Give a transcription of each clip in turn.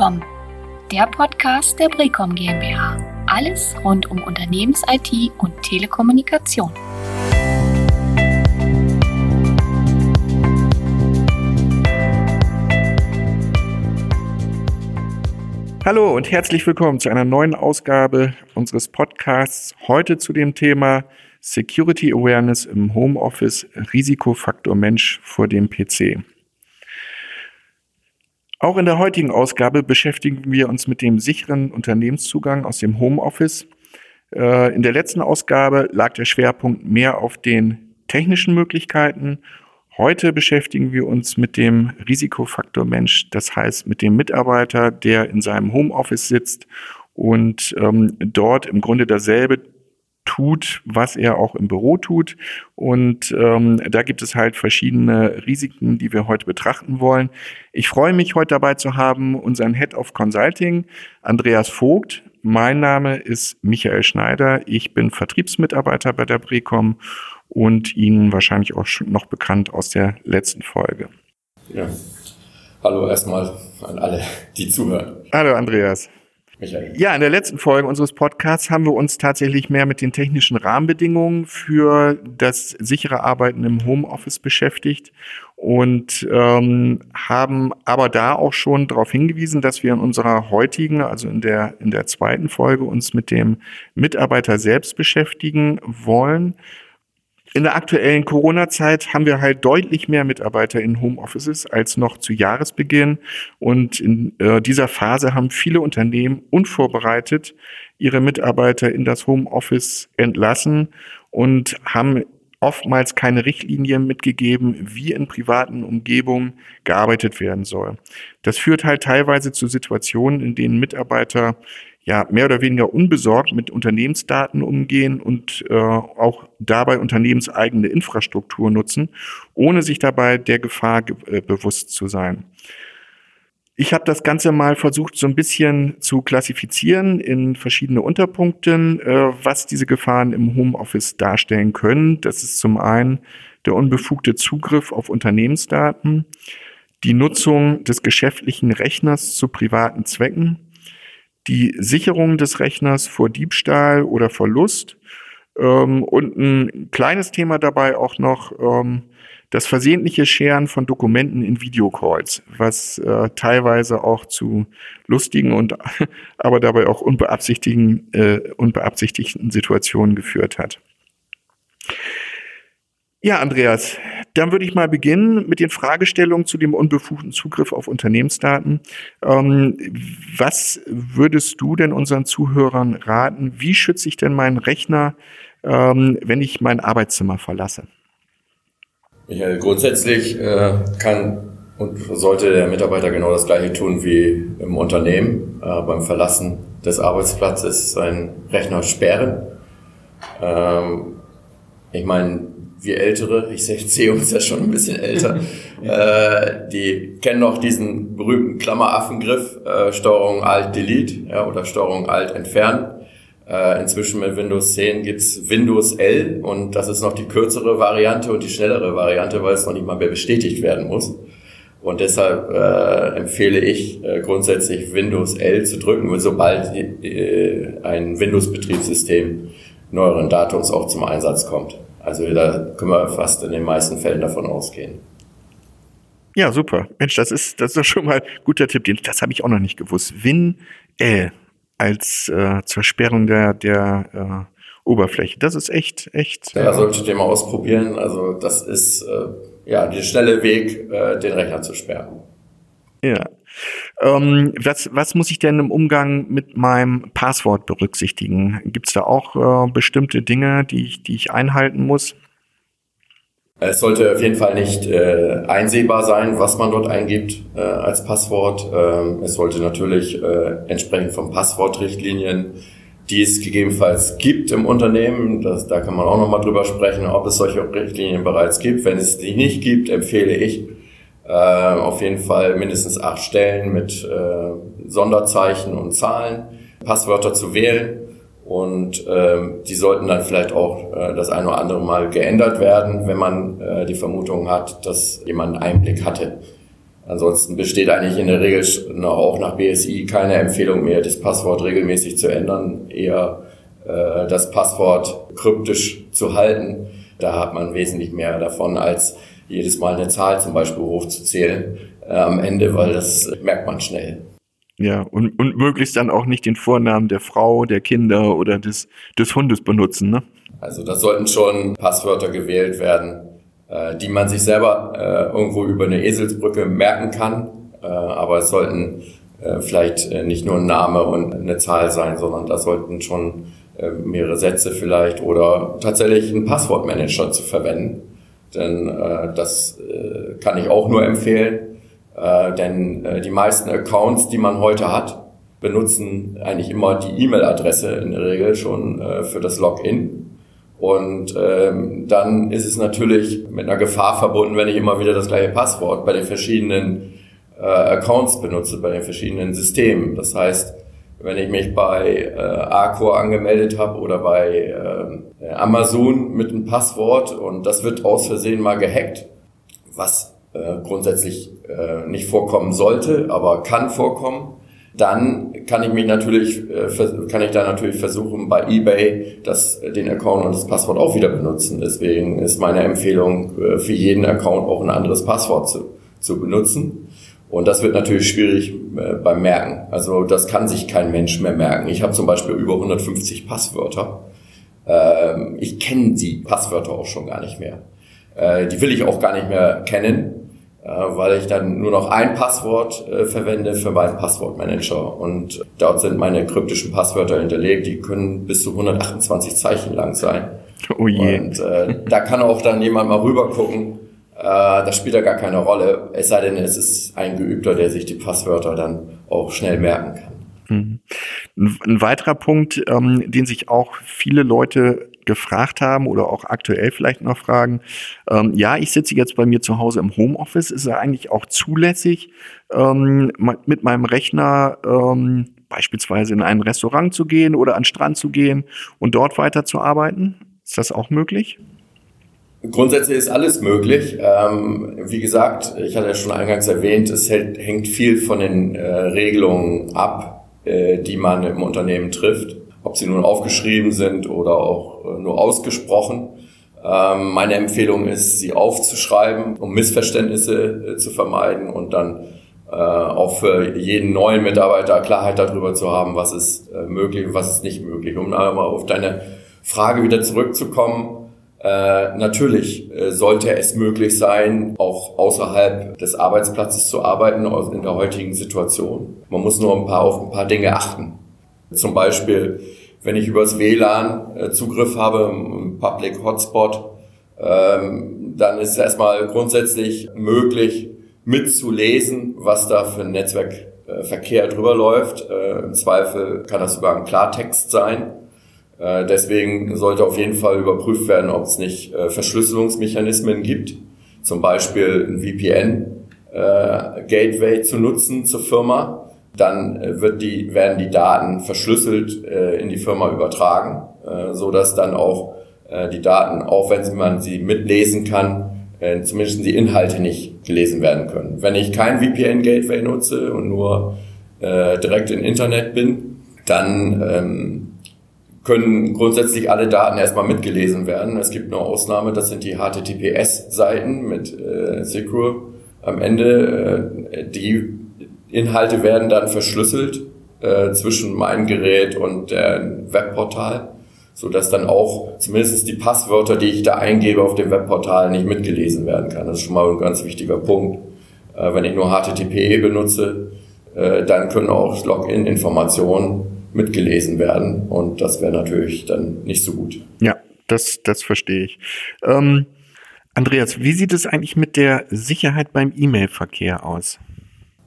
Brecom, der Podcast der Brecom GmbH. Alles rund um Unternehmens-IT und Telekommunikation. Hallo und herzlich willkommen zu einer neuen Ausgabe unseres Podcasts. Heute zu dem Thema Security Awareness im Homeoffice, Risikofaktor Mensch vor dem PC. Auch in der heutigen Ausgabe beschäftigen wir uns mit dem sicheren Unternehmenszugang aus dem Homeoffice. Äh, in der letzten Ausgabe lag der Schwerpunkt mehr auf den technischen Möglichkeiten. Heute beschäftigen wir uns mit dem Risikofaktor Mensch, das heißt mit dem Mitarbeiter, der in seinem Homeoffice sitzt und ähm, dort im Grunde dasselbe tut, was er auch im Büro tut. Und ähm, da gibt es halt verschiedene Risiken, die wir heute betrachten wollen. Ich freue mich, heute dabei zu haben unseren Head of Consulting, Andreas Vogt. Mein Name ist Michael Schneider. Ich bin Vertriebsmitarbeiter bei der Brecom und Ihnen wahrscheinlich auch schon noch bekannt aus der letzten Folge. Ja. Hallo erstmal an alle, die zuhören. Hallo Andreas. Michael. Ja, in der letzten Folge unseres Podcasts haben wir uns tatsächlich mehr mit den technischen Rahmenbedingungen für das sichere Arbeiten im Homeoffice beschäftigt und ähm, haben aber da auch schon darauf hingewiesen, dass wir in unserer heutigen, also in der in der zweiten Folge uns mit dem Mitarbeiter selbst beschäftigen wollen in der aktuellen Corona-Zeit haben wir halt deutlich mehr Mitarbeiter in Homeoffices als noch zu Jahresbeginn. Und in äh, dieser Phase haben viele Unternehmen unvorbereitet ihre Mitarbeiter in das Homeoffice entlassen und haben oftmals keine Richtlinien mitgegeben, wie in privaten Umgebungen gearbeitet werden soll. Das führt halt teilweise zu Situationen, in denen Mitarbeiter ja mehr oder weniger unbesorgt mit Unternehmensdaten umgehen und äh, auch dabei unternehmenseigene Infrastruktur nutzen, ohne sich dabei der Gefahr äh, bewusst zu sein. Ich habe das Ganze mal versucht, so ein bisschen zu klassifizieren in verschiedene Unterpunkten, äh, was diese Gefahren im Homeoffice darstellen können. Das ist zum einen der unbefugte Zugriff auf Unternehmensdaten, die Nutzung des geschäftlichen Rechners zu privaten Zwecken, die Sicherung des Rechners vor Diebstahl oder Verlust. Ähm, und ein kleines Thema dabei auch noch ähm, das versehentliche Scheren von Dokumenten in Videocalls, was äh, teilweise auch zu lustigen und aber dabei auch unbeabsichtigten, äh, unbeabsichtigten Situationen geführt hat. Ja, Andreas, dann würde ich mal beginnen mit den Fragestellungen zu dem unbefugten Zugriff auf Unternehmensdaten. Ähm, was würdest du denn unseren Zuhörern raten? Wie schütze ich denn meinen Rechner, ähm, wenn ich mein Arbeitszimmer verlasse? Ja, grundsätzlich äh, kann und sollte der Mitarbeiter genau das Gleiche tun wie im Unternehmen äh, beim Verlassen des Arbeitsplatzes seinen Rechner sperren. Ähm, ich meine, wir Ältere, ich sehe uns ja schon ein bisschen älter, äh, die kennen noch diesen berühmten Klammeraffengriff, äh, Steuerung Alt Delete ja, oder Steuerung Alt Entfernen. Äh, inzwischen mit Windows 10 gibt's Windows L und das ist noch die kürzere Variante und die schnellere Variante, weil es noch nicht mal mehr bestätigt werden muss. Und deshalb äh, empfehle ich äh, grundsätzlich Windows L zu drücken, sobald äh, ein Windows-Betriebssystem neueren Datums auch zum Einsatz kommt. Also da können wir fast in den meisten Fällen davon ausgehen. Ja, super. Mensch, das ist, das ist doch schon mal ein guter Tipp. Das habe ich auch noch nicht gewusst. Win L als äh, zur Sperrung der, der äh, Oberfläche. Das ist echt, echt. Ja, solltet ihr mal ausprobieren. Also das ist äh, ja der schnelle Weg, äh, den Rechner zu sperren. Ja. Ähm, was, was muss ich denn im Umgang mit meinem Passwort berücksichtigen? Gibt es da auch äh, bestimmte Dinge, die ich, die ich einhalten muss? Es sollte auf jeden Fall nicht äh, einsehbar sein, was man dort eingibt äh, als Passwort. Ähm, es sollte natürlich äh, entsprechend von Passwortrichtlinien, die es gegebenenfalls gibt im Unternehmen, das, da kann man auch nochmal drüber sprechen, ob es solche Richtlinien bereits gibt. Wenn es die nicht gibt, empfehle ich, äh, auf jeden Fall mindestens acht Stellen mit äh, Sonderzeichen und Zahlen, Passwörter zu wählen. Und ähm, die sollten dann vielleicht auch äh, das eine oder andere Mal geändert werden, wenn man äh, die Vermutung hat, dass jemand einen Einblick hatte Ansonsten besteht eigentlich in der Regel auch nach BSI keine Empfehlung mehr, das Passwort regelmäßig zu ändern, eher äh, das Passwort kryptisch zu halten. Da hat man wesentlich mehr davon, als jedes Mal eine Zahl zum Beispiel hochzuzählen äh, am Ende, weil das merkt man schnell. Ja, und, und möglichst dann auch nicht den Vornamen der Frau, der Kinder oder des, des Hundes benutzen, ne? Also das sollten schon Passwörter gewählt werden, äh, die man sich selber äh, irgendwo über eine Eselsbrücke merken kann. Äh, aber es sollten äh, vielleicht äh, nicht nur ein Name und eine Zahl sein, sondern da sollten schon äh, mehrere Sätze vielleicht oder tatsächlich einen Passwortmanager zu verwenden. Denn äh, das äh, kann ich auch nur empfehlen. Äh, denn äh, die meisten Accounts, die man heute hat, benutzen eigentlich immer die E-Mail-Adresse in der Regel schon äh, für das Login. Und ähm, dann ist es natürlich mit einer Gefahr verbunden, wenn ich immer wieder das gleiche Passwort bei den verschiedenen äh, Accounts benutze, bei den verschiedenen Systemen. Das heißt, wenn ich mich bei äh, Arcor angemeldet habe oder bei äh, Amazon mit einem Passwort und das wird aus Versehen mal gehackt, was äh, grundsätzlich äh, nicht vorkommen sollte, aber kann vorkommen, dann kann ich mich natürlich, äh, kann ich da natürlich versuchen, bei eBay das, den Account und das Passwort auch wieder benutzen. Deswegen ist meine Empfehlung, äh, für jeden Account auch ein anderes Passwort zu, zu benutzen. Und das wird natürlich schwierig äh, beim Merken. Also das kann sich kein Mensch mehr merken. Ich habe zum Beispiel über 150 Passwörter. Ähm, ich kenne die Passwörter auch schon gar nicht mehr. Äh, die will ich auch gar nicht mehr kennen äh, weil ich dann nur noch ein Passwort verwende für meinen Passwortmanager. Und dort sind meine kryptischen Passwörter hinterlegt, die können bis zu 128 Zeichen lang sein. Oh je. Und da kann auch dann jemand mal rüber gucken. Äh, das spielt ja gar keine Rolle, es sei denn, es ist ein Geübter, der sich die Passwörter dann auch schnell merken kann. Mhm. Ein weiterer Punkt, ähm, den sich auch viele Leute gefragt haben oder auch aktuell vielleicht noch fragen. Ähm, ja, ich sitze jetzt bei mir zu Hause im Homeoffice. Ist es eigentlich auch zulässig, ähm, mit meinem Rechner ähm, beispielsweise in ein Restaurant zu gehen oder an den Strand zu gehen und dort weiterzuarbeiten? Ist das auch möglich? Grundsätzlich ist alles möglich. Ähm, wie gesagt, ich hatte ja schon eingangs erwähnt, es hält, hängt viel von den äh, Regelungen ab, äh, die man im Unternehmen trifft ob sie nun aufgeschrieben sind oder auch äh, nur ausgesprochen. Ähm, meine Empfehlung ist, sie aufzuschreiben, um Missverständnisse äh, zu vermeiden und dann äh, auch für jeden neuen Mitarbeiter Klarheit darüber zu haben, was ist möglich und was ist nicht möglich. Um einmal auf deine Frage wieder zurückzukommen, äh, natürlich äh, sollte es möglich sein, auch außerhalb des Arbeitsplatzes zu arbeiten in der heutigen Situation. Man muss nur ein paar, auf ein paar Dinge achten. Zum Beispiel, wenn ich übers WLAN äh, Zugriff habe, im Public Hotspot, ähm, dann ist erstmal grundsätzlich möglich mitzulesen, was da für ein Netzwerkverkehr drüber läuft. Äh, Im Zweifel kann das sogar ein Klartext sein. Äh, deswegen sollte auf jeden Fall überprüft werden, ob es nicht Verschlüsselungsmechanismen gibt, zum Beispiel ein VPN-Gateway zu nutzen zur Firma dann äh, wird die, werden die Daten verschlüsselt äh, in die Firma übertragen, äh, so dass dann auch äh, die Daten, auch wenn man sie mitlesen kann, äh, zumindest die Inhalte nicht gelesen werden können. Wenn ich kein VPN-Gateway nutze und nur äh, direkt im Internet bin, dann ähm, können grundsätzlich alle Daten erstmal mitgelesen werden. Es gibt eine Ausnahme, das sind die HTTPS-Seiten mit äh, Secure am Ende. Äh, die Inhalte werden dann verschlüsselt äh, zwischen meinem Gerät und dem Webportal, so dass dann auch zumindest die Passwörter, die ich da eingebe auf dem Webportal, nicht mitgelesen werden kann. Das ist schon mal ein ganz wichtiger Punkt. Äh, wenn ich nur HTTP benutze, äh, dann können auch Login-Informationen mitgelesen werden und das wäre natürlich dann nicht so gut. Ja, das, das verstehe ich. Ähm, Andreas, wie sieht es eigentlich mit der Sicherheit beim E-Mail-Verkehr aus?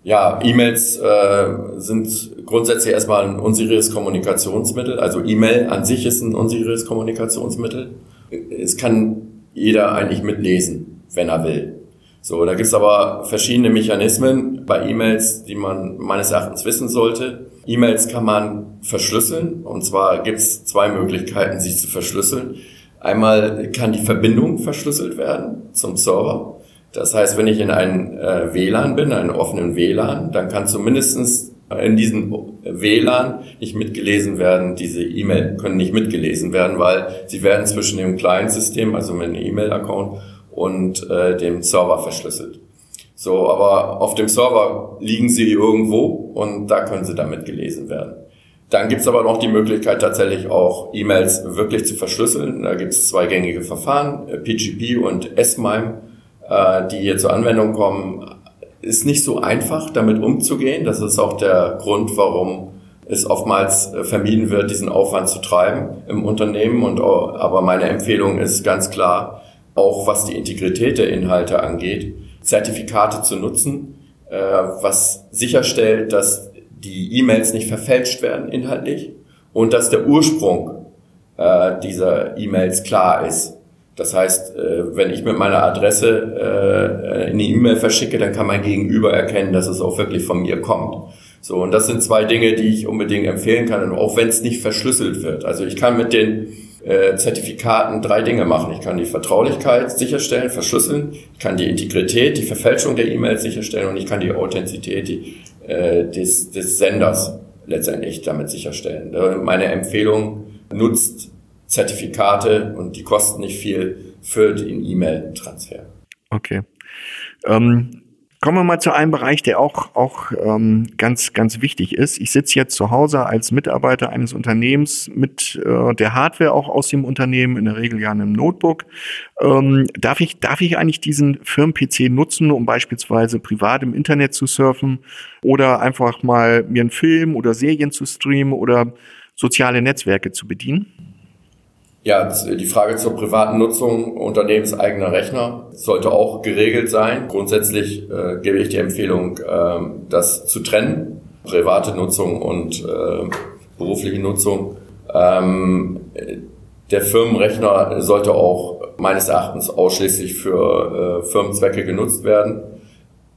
Ja, E-Mails äh, sind grundsätzlich erstmal ein unseriöses Kommunikationsmittel. Also E-Mail an sich ist ein unseriöses Kommunikationsmittel. Es kann jeder eigentlich mitlesen, wenn er will. So, da gibt's aber verschiedene Mechanismen bei E-Mails, die man meines Erachtens wissen sollte. E-Mails kann man verschlüsseln und zwar gibt's zwei Möglichkeiten, sie zu verschlüsseln. Einmal kann die Verbindung verschlüsselt werden zum Server. Das heißt, wenn ich in einem äh, WLAN bin, einem offenen WLAN, dann kann zumindestens in diesem WLAN nicht mitgelesen werden, diese E-Mail können nicht mitgelesen werden, weil sie werden zwischen dem Client-System, also mit einem E-Mail-Account und äh, dem Server verschlüsselt. So, aber auf dem Server liegen sie irgendwo und da können sie damit gelesen werden. Dann gibt's aber noch die Möglichkeit, tatsächlich auch E-Mails wirklich zu verschlüsseln. Da gibt's zwei gängige Verfahren, PGP und S-MIME, äh, die hier zur Anwendung kommen ist nicht so einfach, damit umzugehen. Das ist auch der Grund, warum es oftmals äh, vermieden wird, diesen Aufwand zu treiben im Unternehmen. Und, aber meine Empfehlung ist ganz klar, auch was die Integrität der Inhalte angeht, Zertifikate zu nutzen, äh, was sicherstellt, dass die E-Mails nicht verfälscht werden inhaltlich und dass der Ursprung äh, dieser E-Mails klar ist. Das heißt, äh, wenn ich mit meiner Adresse äh, eine E-Mail verschicke, dann kann mein Gegenüber erkennen, dass es auch wirklich von mir kommt. So, und das sind zwei Dinge, die ich unbedingt empfehlen kann, auch wenn es nicht verschlüsselt wird. Also ich kann mit den äh, Zertifikaten drei Dinge machen. Ich kann die Vertraulichkeit sicherstellen, verschlüsseln, ich kann die Integrität, die Verfälschung der E-Mails sicherstellen und ich kann die Authentizität die, äh, des, des Senders letztendlich damit sicherstellen. Meine Empfehlung nutzt Zertifikate und die kosten nicht viel für den E-Mail-Transfer. Okay. Ähm, kommen wir mal zu einem Bereich, der auch, auch ähm, ganz, ganz wichtig ist. Ich sitze jetzt zu Hause als Mitarbeiter eines Unternehmens mit äh, der Hardware auch aus dem Unternehmen, in der Regel ja einem Notebook. Ähm, darf, ich, darf ich eigentlich diesen Firmen-PC nutzen, um beispielsweise privat im Internet zu surfen oder einfach mal mir einen Film oder Serien zu streamen oder soziale Netzwerke zu bedienen? Ja, die Frage zur privaten Nutzung unternehmenseigener Rechner sollte auch geregelt sein. Grundsätzlich äh, gebe ich die Empfehlung, äh, das zu trennen, private Nutzung und äh, berufliche Nutzung. Ähm, der Firmenrechner sollte auch meines Erachtens ausschließlich für äh, Firmenzwecke genutzt werden.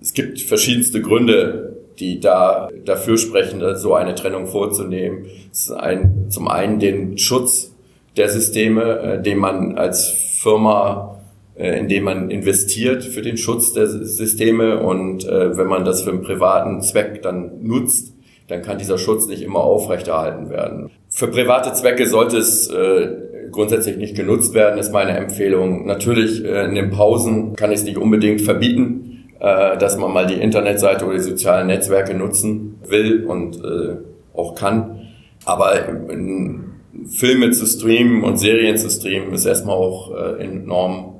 Es gibt verschiedenste Gründe, die da dafür sprechen, so eine Trennung vorzunehmen. Es ist ein, zum einen den Schutz der Systeme, äh, den man als Firma, äh, in dem man investiert für den Schutz der Systeme und äh, wenn man das für einen privaten Zweck dann nutzt, dann kann dieser Schutz nicht immer aufrechterhalten werden. Für private Zwecke sollte es äh, grundsätzlich nicht genutzt werden, ist meine Empfehlung. Natürlich äh, in den Pausen kann ich es nicht unbedingt verbieten, äh, dass man mal die Internetseite oder die sozialen Netzwerke nutzen will und äh, auch kann. Aber in, Filme zu streamen und Serien zu streamen ist erstmal auch äh, enorm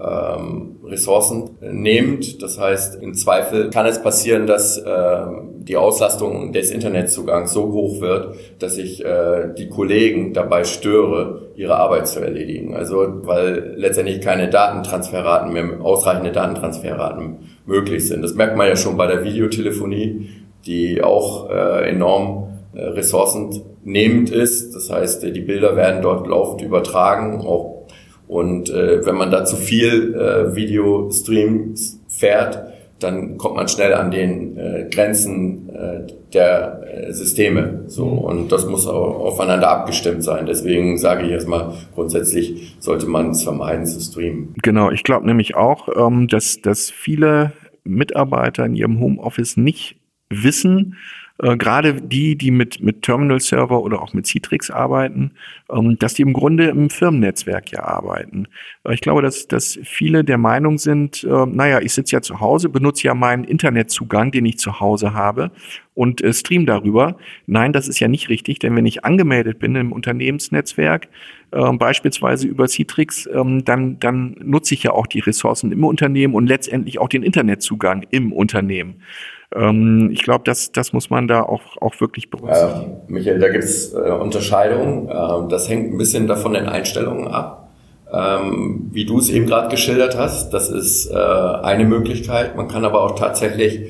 ähm, Ressourcen nehmend. Das heißt, im Zweifel kann es passieren, dass äh, die Auslastung des Internetzugangs so hoch wird, dass ich äh, die Kollegen dabei störe, ihre Arbeit zu erledigen. Also weil letztendlich keine Datentransferraten mehr, ausreichende Datentransferraten möglich sind. Das merkt man ja schon bei der Videotelefonie, die auch äh, enorm äh, ressourcennehmend ist. Das heißt, die Bilder werden dort laufend übertragen. Auch, und äh, wenn man da zu viel äh, Videostreams fährt, dann kommt man schnell an den äh, Grenzen äh, der äh, Systeme. So mhm. und das muss auch aufeinander abgestimmt sein. Deswegen sage ich erstmal grundsätzlich sollte man es vermeiden zu streamen. Genau, ich glaube nämlich auch, ähm, dass dass viele Mitarbeiter in ihrem Homeoffice nicht wissen, äh, gerade die, die mit, mit Terminal-Server oder auch mit Citrix arbeiten, ähm, dass die im Grunde im Firmennetzwerk ja arbeiten. Äh, ich glaube, dass, dass viele der Meinung sind, äh, naja, ich sitze ja zu Hause, benutze ja meinen Internetzugang, den ich zu Hause habe und äh, stream darüber. Nein, das ist ja nicht richtig, denn wenn ich angemeldet bin im Unternehmensnetzwerk, äh, beispielsweise über Citrix, ähm, dann, dann nutze ich ja auch die Ressourcen im Unternehmen und letztendlich auch den Internetzugang im Unternehmen. Ähm, ich glaube, das, das muss man da auch, auch wirklich berücksichtigen. Äh, Michael, da gibt's äh, Unterscheidungen. Äh, das hängt ein bisschen davon den Einstellungen ab. Ähm, wie du es eben gerade geschildert hast, das ist äh, eine Möglichkeit. Man kann aber auch tatsächlich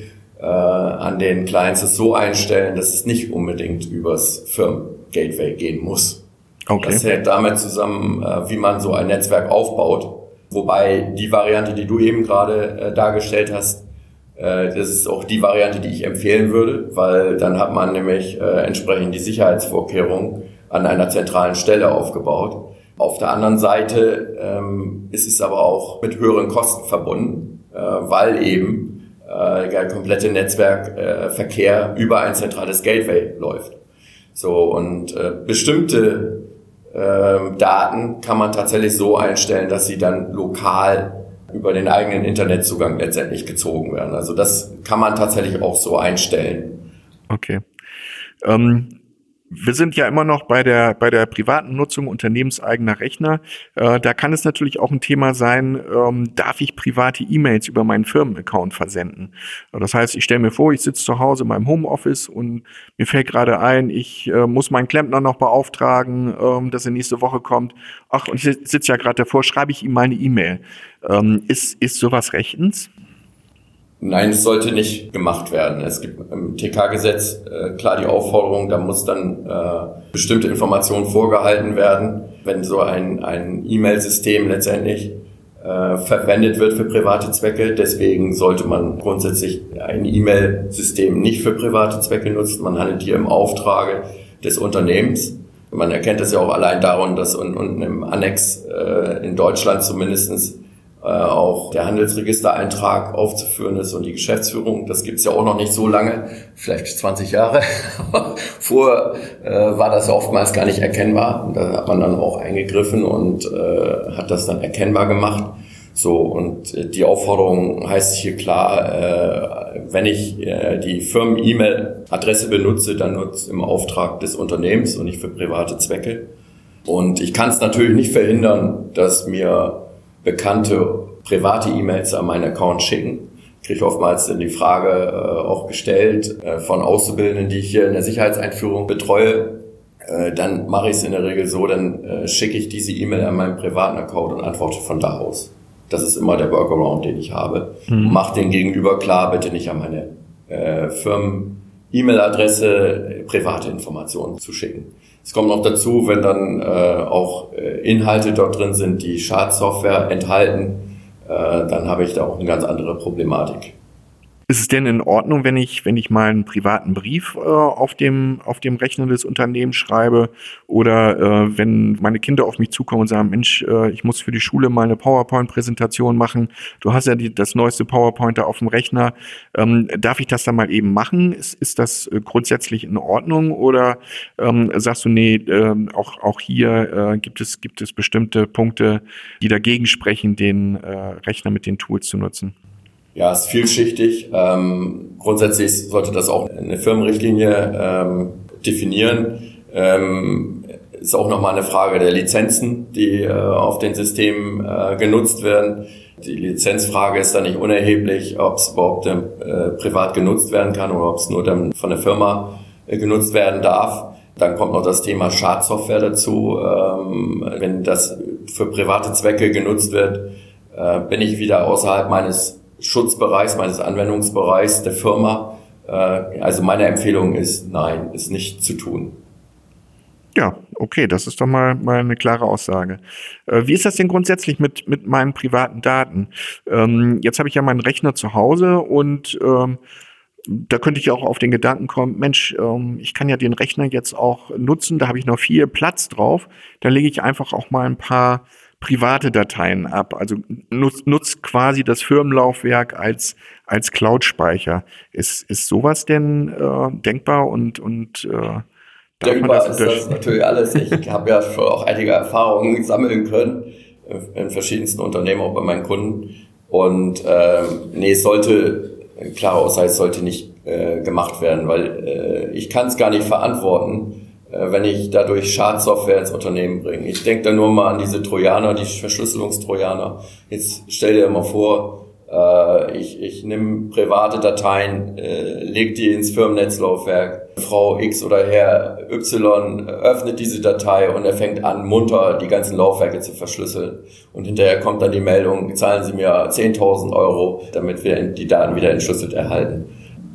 äh, an den Clients es so einstellen, dass es nicht unbedingt übers Firmen-Gateway gehen muss. Okay. Das hängt damit zusammen, äh, wie man so ein Netzwerk aufbaut. Wobei die Variante, die du eben gerade äh, dargestellt hast, das ist auch die Variante, die ich empfehlen würde, weil dann hat man nämlich äh, entsprechend die Sicherheitsvorkehrungen an einer zentralen Stelle aufgebaut. Auf der anderen Seite ähm, ist es aber auch mit höheren Kosten verbunden. äh, weil eben äh, der komplette Netzwerkverkehr äh, über ein zentrales Gateway läuft. So und äh, bestimmte äh, Daten kann man tatsächlich so einstellen, dass sie dann lokal über den eigenen Internetzugang letztendlich gezogen werden. Also das kann man tatsächlich auch so einstellen. Okay. Ähm, wir sind ja immer noch bei der, bei der privaten Nutzung unternehmenseigener Rechner. Äh, da kann es natürlich auch ein Thema sein, ähm, darf ich private E-Mails über meinen Firmenaccount versenden? Das heißt, ich stelle mir vor, ich sitze zu Hause in meinem Homeoffice und mir fällt gerade ein, ich äh, muss meinen Klempner noch beauftragen, ähm, dass er nächste Woche kommt. Ach, und ich sitze ja gerade davor, schreibe ich ihm meine E-Mail. Ähm, ist, ist sowas rechtens? Nein, es sollte nicht gemacht werden. Es gibt im TK-Gesetz äh, klar die Aufforderung, da muss dann äh, bestimmte Informationen vorgehalten werden, wenn so ein, ein E-Mail-System letztendlich äh, verwendet wird für private Zwecke. Deswegen sollte man grundsätzlich ein E-Mail-System nicht für private Zwecke nutzen. Man handelt hier im Auftrage des Unternehmens. Man erkennt das ja auch allein daran, dass unten im Annex äh, in Deutschland zumindestens auch der Handelsregistereintrag aufzuführen ist und die Geschäftsführung. Das gibt's ja auch noch nicht so lange, vielleicht 20 Jahre. Vorher äh, war das oftmals gar nicht erkennbar. Und da hat man dann auch eingegriffen und äh, hat das dann erkennbar gemacht. So, und äh, die Aufforderung heißt hier klar, äh, wenn ich äh, die Firmen-E-Mail-Adresse benutze, dann nutze im Auftrag des Unternehmens und nicht für private Zwecke. Und ich kann es natürlich nicht verhindern, dass mir bekannte private E-Mails an meinen Account schicken. Kriege oftmals die Frage äh, auch gestellt äh, von Auszubildenden, die ich hier in der Sicherheitseinführung betreue. Äh, dann mache ich es in der Regel so, dann äh, schicke ich diese E-Mail an meinen privaten Account und antworte von da aus. Das ist immer der Workaround, den ich habe. Mhm. Mach den Gegenüber klar, bitte nicht an meine äh, Firmen E-Mail-Adresse private Informationen zu schicken. Es kommt noch dazu, wenn dann äh, auch äh, Inhalte dort drin sind, die Schadsoftware enthalten, äh, dann habe ich da auch eine ganz andere Problematik. Ist es denn in Ordnung, wenn ich, wenn ich mal einen privaten Brief äh, auf, dem, auf dem Rechner des Unternehmens schreibe oder äh, wenn meine Kinder auf mich zukommen und sagen, Mensch, äh, ich muss für die Schule mal eine PowerPoint-Präsentation machen, du hast ja die, das neueste PowerPoint da auf dem Rechner, ähm, darf ich das dann mal eben machen? Ist, ist das äh, grundsätzlich in Ordnung oder ähm, sagst du, nee, äh, auch, auch hier äh, gibt, es, gibt es bestimmte Punkte, die dagegen sprechen, den äh, Rechner mit den Tools zu nutzen? Ja, ist vielschichtig. Ähm, grundsätzlich sollte das auch eine Firmenrichtlinie ähm, definieren. Ähm, ist auch nochmal eine Frage der Lizenzen, die äh, auf den Systemen äh, genutzt werden. Die Lizenzfrage ist da nicht unerheblich, ob es überhaupt äh, privat genutzt werden kann oder ob es nur dann von der Firma äh, genutzt werden darf. Dann kommt noch das Thema Schadsoftware dazu. Ähm, wenn das für private Zwecke genutzt wird, äh, bin ich wieder außerhalb meines Schutzbereichs, meines Anwendungsbereichs der Firma. Äh, also meine Empfehlung ist, nein, ist nicht zu tun. Ja, okay, das ist doch mal, mal eine klare Aussage. Äh, wie ist das denn grundsätzlich mit, mit meinen privaten Daten? Ähm, jetzt habe ich ja meinen Rechner zu Hause und ähm, da könnte ich auch auf den Gedanken kommen, Mensch, ähm, ich kann ja den Rechner jetzt auch nutzen, da habe ich noch viel Platz drauf. Da lege ich einfach auch mal ein paar private Dateien ab. Also nutzt, nutzt quasi das Firmenlaufwerk als, als Cloud-Speicher. Ist, ist sowas denn äh, denkbar und, und äh, Denkbar das ist das natürlich alles. Ich habe ja schon auch einige Erfahrungen sammeln können in verschiedensten Unternehmen, auch bei meinen Kunden. Und äh, nee, es sollte, klare Aussage, es sollte nicht äh, gemacht werden, weil äh, ich kann es gar nicht verantworten, wenn ich dadurch Schadsoftware ins Unternehmen bringe. Ich denke da nur mal an diese Trojaner, die Verschlüsselungstrojaner. Jetzt stell dir mal vor, äh, ich, ich nehme private Dateien, äh, leg die ins Firmennetzlaufwerk. Frau X oder Herr Y öffnet diese Datei und er fängt an, munter die ganzen Laufwerke zu verschlüsseln. Und hinterher kommt dann die Meldung, zahlen Sie mir 10.000 Euro, damit wir die Daten wieder entschlüsselt erhalten.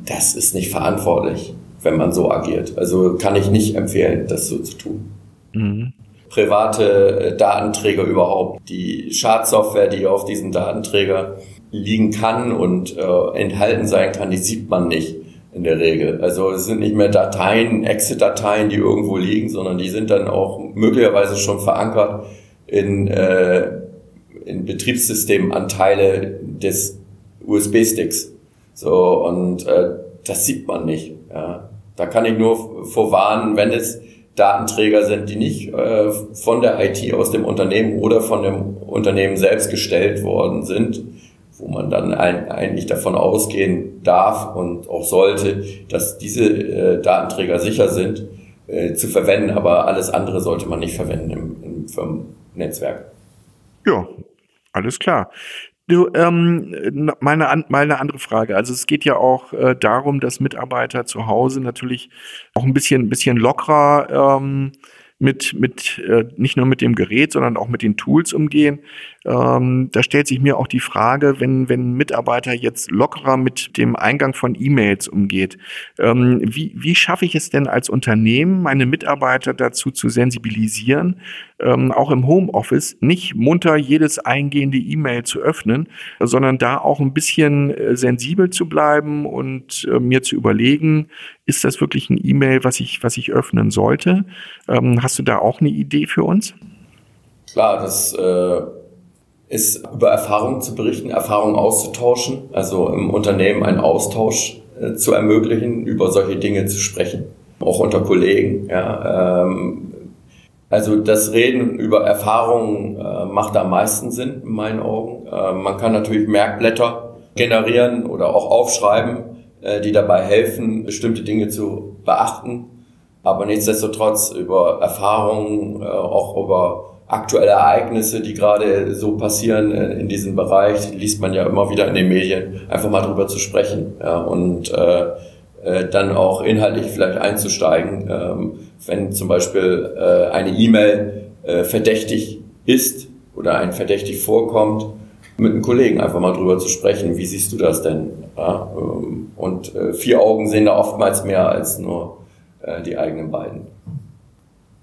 Das ist nicht verantwortlich wenn man so agiert. Also kann ich nicht empfehlen, das so zu tun. Mhm. Private äh, Datenträger überhaupt, die Schadsoftware, die auf diesen Datenträger liegen kann und äh, enthalten sein kann, die sieht man nicht in der Regel. Also es sind nicht mehr Dateien, Exit-Dateien, die irgendwo liegen, sondern die sind dann auch möglicherweise schon verankert in, äh, in Betriebssystemanteile des USB-Sticks. So, und äh, das sieht man nicht. Ja. Da kann ich nur vorwarnen, wenn es Datenträger sind, die nicht äh, von der IT aus dem Unternehmen oder von dem Unternehmen selbst gestellt worden sind, wo man dann ein, eigentlich davon ausgehen darf und auch sollte, dass diese äh, Datenträger sicher sind, äh, zu verwenden, aber alles andere sollte man nicht verwenden im, im Firmennetzwerk. Ja, alles klar. Du, ähm, meine, meine andere Frage. Also es geht ja auch äh, darum, dass Mitarbeiter zu Hause natürlich auch ein bisschen, ein bisschen lockerer ähm, mit, mit äh, nicht nur mit dem Gerät, sondern auch mit den Tools umgehen. Ähm, da stellt sich mir auch die Frage, wenn, wenn ein Mitarbeiter jetzt lockerer mit dem Eingang von E-Mails umgeht, ähm, wie, wie schaffe ich es denn als Unternehmen, meine Mitarbeiter dazu zu sensibilisieren, ähm, auch im Homeoffice nicht munter jedes eingehende E-Mail zu öffnen, sondern da auch ein bisschen äh, sensibel zu bleiben und äh, mir zu überlegen, ist das wirklich ein E-Mail, was ich, was ich öffnen sollte? Ähm, hast du da auch eine Idee für uns? Klar, das äh ist über Erfahrungen zu berichten, Erfahrungen auszutauschen, also im Unternehmen einen Austausch äh, zu ermöglichen, über solche Dinge zu sprechen, auch unter Kollegen. Ja, ähm, also das Reden über Erfahrungen äh, macht am meisten Sinn in meinen Augen. Äh, man kann natürlich Merkblätter generieren oder auch aufschreiben, äh, die dabei helfen, bestimmte Dinge zu beachten. Aber nichtsdestotrotz über Erfahrungen, äh, auch über aktuelle Ereignisse, die gerade so passieren äh, in diesem Bereich, liest man ja immer wieder in den Medien, einfach mal drüber zu sprechen ja, und äh, äh, dann auch inhaltlich vielleicht einzusteigen, ähm, wenn zum Beispiel äh, eine E-Mail äh, verdächtig ist oder ein verdächtig vorkommt, mit einem Kollegen einfach mal drüber zu sprechen, wie siehst du das denn? Ja, ähm, und äh, vier Augen sehen da oftmals mehr als nur äh, die eigenen beiden.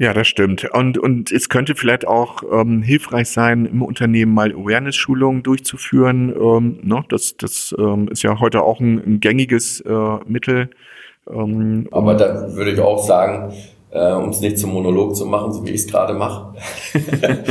Ja, das stimmt. Und, und es könnte vielleicht auch ähm, hilfreich sein, im Unternehmen mal Awareness-Schulungen durchzuführen. Ähm, ne? Das, das ähm, ist ja heute auch ein, ein gängiges äh, Mittel. Ähm, Aber da würde ich auch sagen, äh, um es nicht zum Monolog zu machen, so wie ich es gerade mache,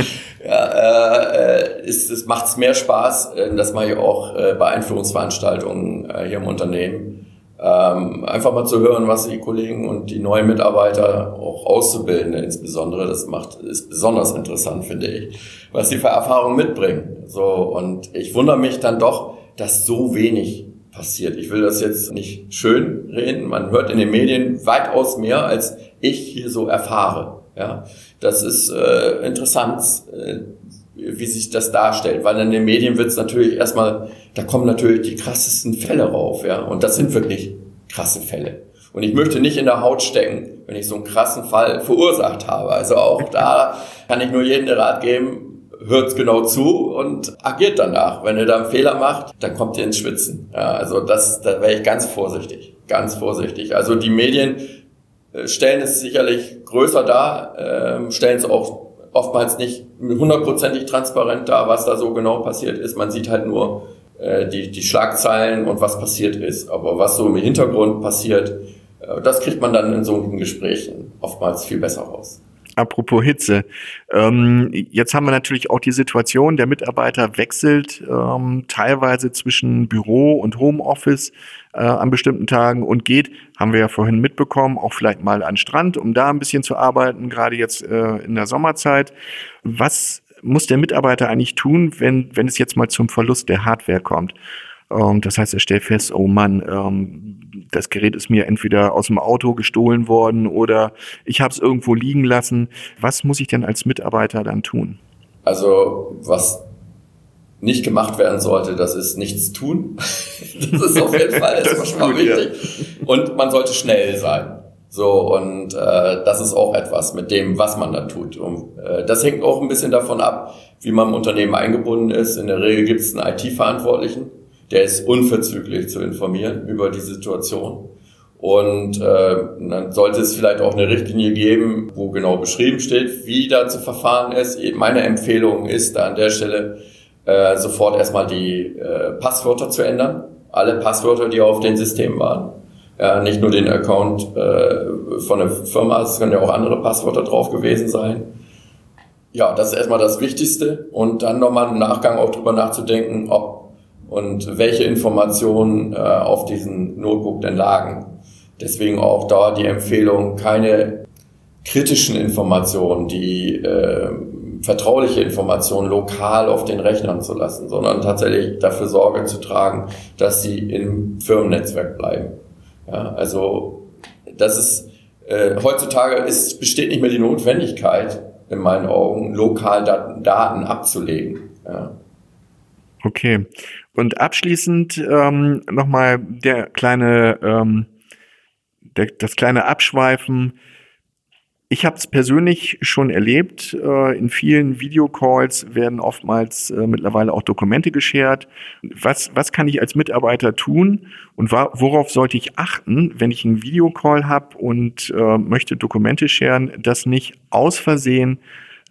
ja, äh, ist, es macht es mehr Spaß, äh, das mache ich auch äh, bei Einführungsveranstaltungen äh, hier im Unternehmen ähm, einfach mal zu hören, was die Kollegen und die neuen Mitarbeiter, auch Auszubildende insbesondere, das macht, ist besonders interessant, finde ich, was die für Erfahrungen mitbringen. So, und ich wundere mich dann doch, dass so wenig passiert. Ich will das jetzt nicht schön reden. Man hört in den Medien weitaus mehr, als ich hier so erfahre. Ja, das ist äh, interessant, äh, wie sich das darstellt, weil in den Medien wird es natürlich erstmal, da kommen natürlich die krassesten Fälle rauf, ja, und das sind wirklich krasse Fälle. Und ich möchte nicht in der Haut stecken, wenn ich so einen krassen Fall verursacht habe. Also auch da kann ich nur jedem den Rat geben, hört genau zu und agiert danach. Wenn ihr da einen Fehler macht, dann kommt ihr ins Schwitzen. Ja, also das, da wäre ich ganz vorsichtig, ganz vorsichtig. Also die Medien äh, stellen es sicherlich größer dar, äh, stellen es auch oftmals nicht hundertprozentig transparent da, was da so genau passiert ist. Man sieht halt nur äh, die, die Schlagzeilen und was passiert ist. Aber was so im Hintergrund passiert, äh, das kriegt man dann in so Gesprächen oftmals viel besser raus. Apropos Hitze. Ähm, jetzt haben wir natürlich auch die Situation, der Mitarbeiter wechselt ähm, teilweise zwischen Büro und Homeoffice äh, an bestimmten Tagen und geht, haben wir ja vorhin mitbekommen, auch vielleicht mal an Strand, um da ein bisschen zu arbeiten, gerade jetzt äh, in der Sommerzeit. Was muss der Mitarbeiter eigentlich tun, wenn, wenn es jetzt mal zum Verlust der Hardware kommt? Ähm, das heißt, er stellt fest, oh Mann, ähm, das Gerät ist mir entweder aus dem Auto gestohlen worden oder ich habe es irgendwo liegen lassen. Was muss ich denn als Mitarbeiter dann tun? Also was nicht gemacht werden sollte, das ist nichts tun. das ist auf jeden Fall erstmal schon mal wichtig. Und man sollte schnell sein. So, und äh, das ist auch etwas mit dem, was man da tut. Und, äh, das hängt auch ein bisschen davon ab, wie man im Unternehmen eingebunden ist. In der Regel gibt es einen IT-Verantwortlichen, der ist unverzüglich zu informieren über die Situation. Und äh, dann sollte es vielleicht auch eine Richtlinie geben, wo genau beschrieben steht, wie da zu verfahren ist. Meine Empfehlung ist da an der Stelle äh, sofort erstmal die äh, Passwörter zu ändern. Alle Passwörter, die auf den Systemen waren. Ja, nicht nur den Account äh, von der Firma, es können ja auch andere Passwörter drauf gewesen sein. Ja, das ist erstmal das Wichtigste. Und dann nochmal im Nachgang auch drüber nachzudenken, ob und welche Informationen äh, auf diesen Notebook denn lagen. Deswegen auch da die Empfehlung, keine kritischen Informationen, die äh, vertrauliche Informationen lokal auf den Rechnern zu lassen, sondern tatsächlich dafür Sorge zu tragen, dass sie im Firmennetzwerk bleiben. Ja, also das ist äh, heutzutage ist, besteht nicht mehr die Notwendigkeit, in meinen Augen, lokal Daten, Daten abzulegen. Ja. Okay. Und abschließend ähm, nochmal der kleine, ähm, der, das kleine Abschweifen ich habe es persönlich schon erlebt. Äh, in vielen Videocalls werden oftmals äh, mittlerweile auch Dokumente geshared. Was, was kann ich als Mitarbeiter tun und worauf sollte ich achten, wenn ich einen Videocall habe und äh, möchte Dokumente sharen, dass nicht aus Versehen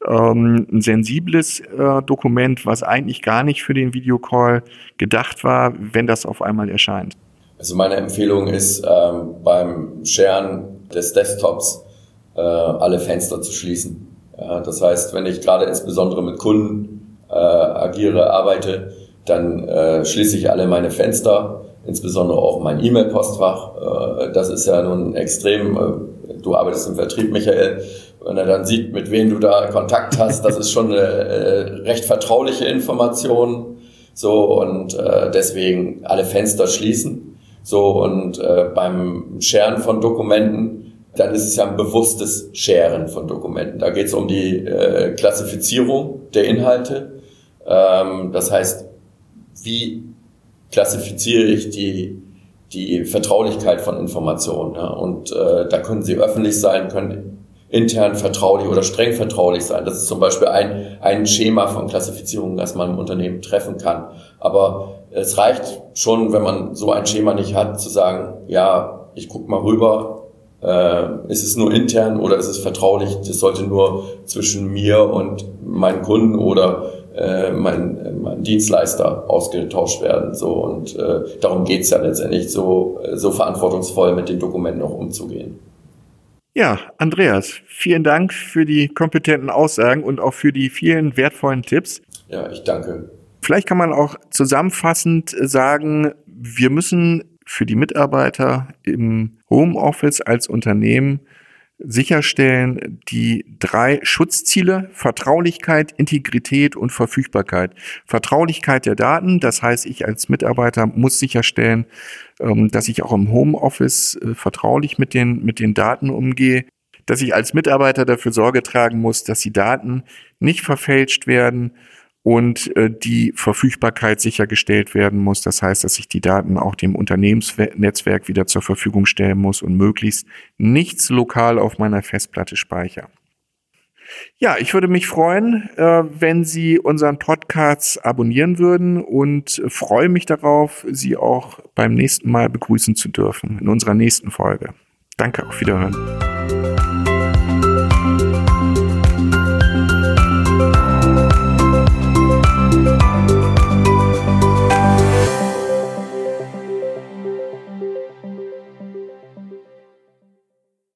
ähm, ein sensibles Dokument, was eigentlich gar nicht für den Videocall gedacht war, wenn das auf einmal erscheint? Also meine Empfehlung ist ähm, beim Sharen des Desktops äh, alle Fenster zu schließen. Ja, das heißt, wenn ich gerade insbesondere mit Kunden äh, agiere, arbeite, dann äh, schließe ich alle meine Fenster, insbesondere auch mein E-Mail-Postfach. Äh, das ist ja nun extrem, äh, du arbeitest im Vertrieb, Michael, wenn er dann sieht, mit wem du da Kontakt hast, das ist schon eine äh, recht vertrauliche Information. So und äh, deswegen alle Fenster schließen. So und äh, beim Scheren von Dokumenten dann ist es ja ein bewusstes Sharen von Dokumenten. Da geht es um die äh, Klassifizierung der Inhalte. Ähm, das heißt, wie klassifiziere ich die, die Vertraulichkeit von Informationen? Ja? Und äh, da können sie öffentlich sein, können intern vertraulich oder streng vertraulich sein. Das ist zum Beispiel ein, ein Schema von Klassifizierung, das man im Unternehmen treffen kann. Aber es reicht schon, wenn man so ein Schema nicht hat, zu sagen, ja, ich gucke mal rüber, äh, ist es nur intern oder ist es vertraulich? Das sollte nur zwischen mir und meinen Kunden oder äh, mein, mein Dienstleister ausgetauscht werden. So und äh, darum geht's ja letztendlich, so, so verantwortungsvoll mit den Dokumenten auch umzugehen. Ja, Andreas, vielen Dank für die kompetenten Aussagen und auch für die vielen wertvollen Tipps. Ja, ich danke. Vielleicht kann man auch zusammenfassend sagen, wir müssen für die Mitarbeiter im Homeoffice als Unternehmen sicherstellen die drei Schutzziele Vertraulichkeit, Integrität und Verfügbarkeit. Vertraulichkeit der Daten, das heißt, ich als Mitarbeiter muss sicherstellen, ähm, dass ich auch im Homeoffice äh, vertraulich mit den, mit den Daten umgehe, dass ich als Mitarbeiter dafür Sorge tragen muss, dass die Daten nicht verfälscht werden und äh, die Verfügbarkeit sichergestellt werden muss. Das heißt, dass ich die Daten auch dem Unternehmensnetzwerk wieder zur Verfügung stellen muss und möglichst nichts lokal auf meiner Festplatte speichere. Ja, ich würde mich freuen, äh, wenn Sie unseren Podcast abonnieren würden und freue mich darauf, Sie auch beim nächsten Mal begrüßen zu dürfen in unserer nächsten Folge. Danke, auf Wiederhören.